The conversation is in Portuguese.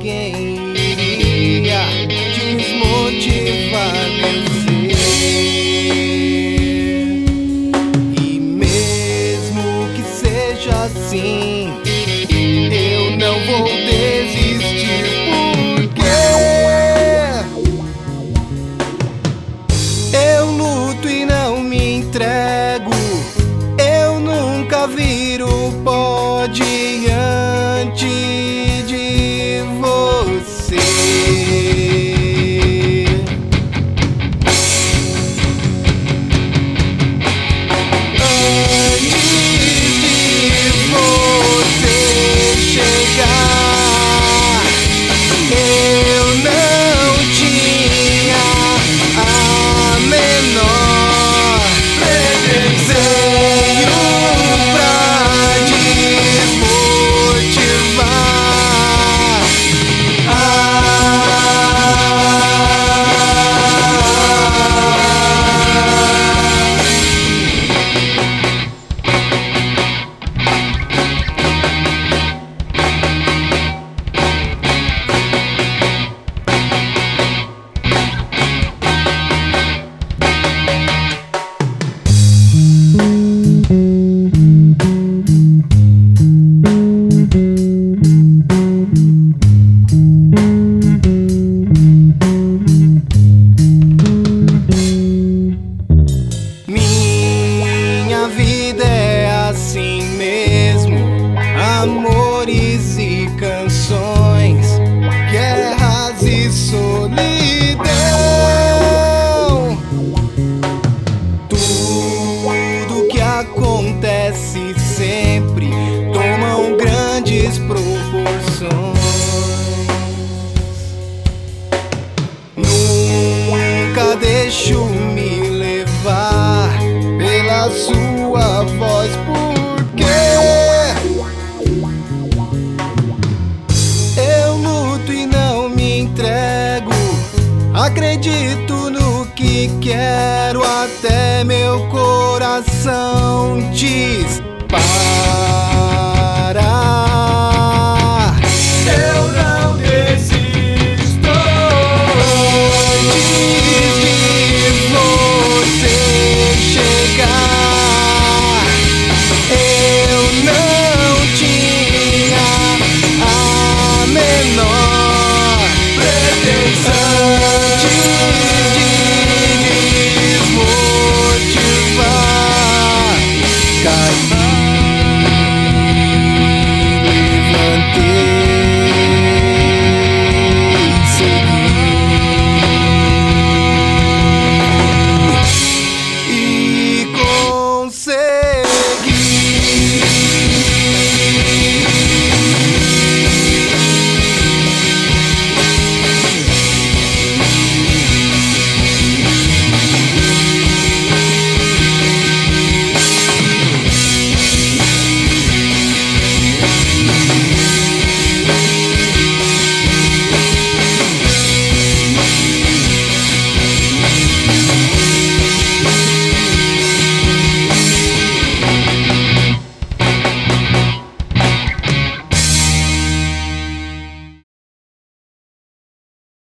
ninguém iria desmotivar meu ser. E mesmo que seja assim, eu não vou desistir porque eu luto e não me entrego. Eu nunca viro acontece sempre tomam grandes proporções. Nunca deixo me levar pela sua voz, porque eu luto e não me entrego. Acredito que quero, até meu coração diz para. Give